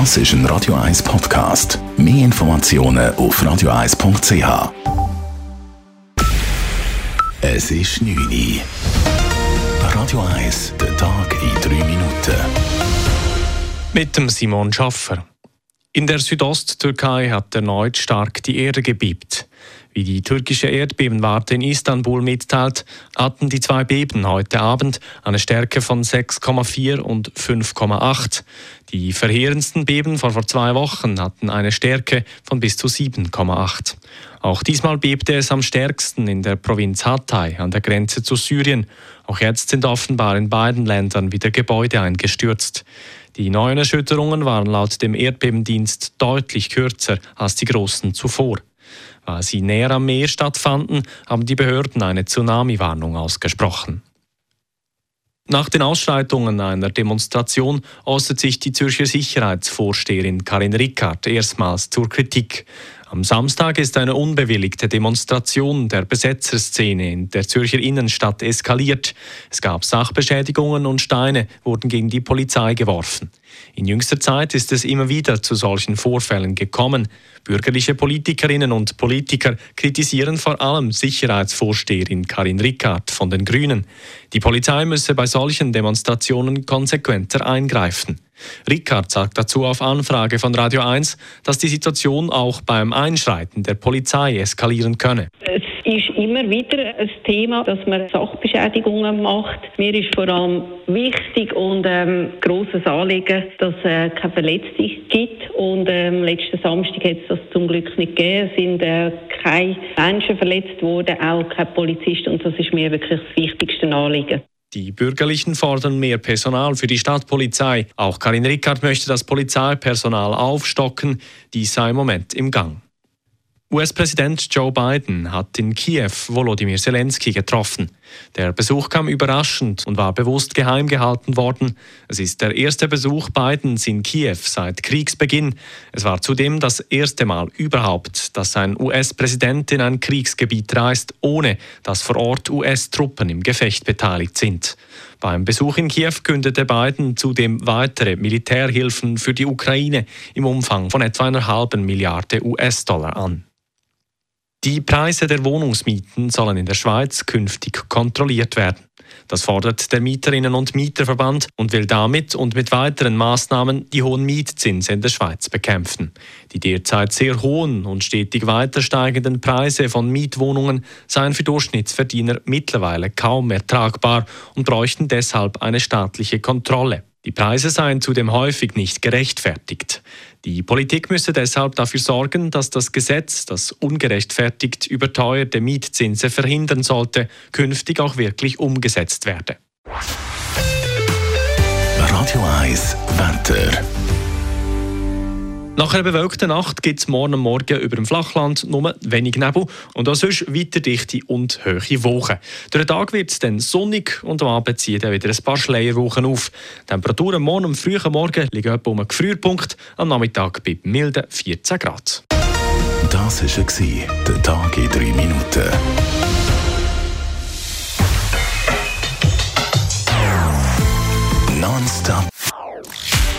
Das ist ein Radio 1 Podcast. Mehr Informationen auf radio1.ch. Es ist 9 Uhr. Radio 1, der Tag in 3 Minuten. Mit dem Simon Schaffer. In der Südosttürkei hat erneut stark die Erde gebiebt. Wie die türkische Erdbebenwarte in Istanbul mitteilt, hatten die zwei Beben heute Abend eine Stärke von 6,4 und 5,8. Die verheerendsten Beben vor, vor zwei Wochen hatten eine Stärke von bis zu 7,8. Auch diesmal bebte es am stärksten in der Provinz Hatay an der Grenze zu Syrien. Auch jetzt sind offenbar in beiden Ländern wieder Gebäude eingestürzt. Die neuen Erschütterungen waren laut dem Erdbebendienst deutlich kürzer als die großen zuvor. Weil sie näher am Meer stattfanden, haben die Behörden eine Tsunami-Warnung ausgesprochen. Nach den Ausschreitungen einer Demonstration äußert sich die Zürcher Sicherheitsvorsteherin Karin Rickard erstmals zur Kritik. Am Samstag ist eine unbewilligte Demonstration der Besetzerszene in der Zürcher Innenstadt eskaliert. Es gab Sachbeschädigungen und Steine wurden gegen die Polizei geworfen. In jüngster Zeit ist es immer wieder zu solchen Vorfällen gekommen. Bürgerliche Politikerinnen und Politiker kritisieren vor allem Sicherheitsvorsteherin Karin Rickard von den Grünen. Die Polizei müsse bei solchen Demonstrationen konsequenter eingreifen. Rickard sagt dazu auf Anfrage von Radio 1, dass die Situation auch beim Einschreiten der Polizei eskalieren könne. Es ist immer wieder ein Thema, dass man Sachbeschädigungen macht. Mir ist vor allem wichtig und ähm, grosses Anliegen, dass es äh, keine Verletzte gibt. Und ähm, letzten Samstag hat es das zum Glück nicht gegeben. Es sind äh, keine Menschen verletzt worden, auch kein Polizist. Und das ist mir wirklich das wichtigste Anliegen. Die Bürgerlichen fordern mehr Personal für die Stadtpolizei. Auch Karin Rickard möchte das Polizeipersonal aufstocken. Dies sei im Moment im Gang. US-Präsident Joe Biden hat in Kiew Volodymyr Zelensky getroffen. Der Besuch kam überraschend und war bewusst geheim gehalten worden. Es ist der erste Besuch Bidens in Kiew seit Kriegsbeginn. Es war zudem das erste Mal überhaupt, dass ein US-Präsident in ein Kriegsgebiet reist, ohne dass vor Ort US-Truppen im Gefecht beteiligt sind. Beim Besuch in Kiew kündete Biden zudem weitere Militärhilfen für die Ukraine im Umfang von etwa einer halben Milliarde US-Dollar an. Die Preise der Wohnungsmieten sollen in der Schweiz künftig kontrolliert werden. Das fordert der Mieterinnen- und Mieterverband und will damit und mit weiteren Maßnahmen die hohen Mietzinse in der Schweiz bekämpfen. Die derzeit sehr hohen und stetig weiter steigenden Preise von Mietwohnungen seien für Durchschnittsverdiener mittlerweile kaum ertragbar und bräuchten deshalb eine staatliche Kontrolle. Die Preise seien zudem häufig nicht gerechtfertigt. Die Politik müsse deshalb dafür sorgen, dass das Gesetz, das ungerechtfertigt überteuerte Mietzinse verhindern sollte, künftig auch wirklich umgesetzt werde. Radio 1 Wetter. Nach einer bewölkten Nacht gibt es morgen Morgen über dem Flachland nur wenig Nebel und auch sonst weiter dichte und hohe Wochen. Durch den Tag wird es dann sonnig und am Abend ziehen dann wieder ein paar Schleierwochen auf. Die Temperaturen morgen am frühen Morgen liegen etwa um einen Gefrierpunkt, am Nachmittag bei milden 14 Grad. Das war der Tag in 3 Minuten.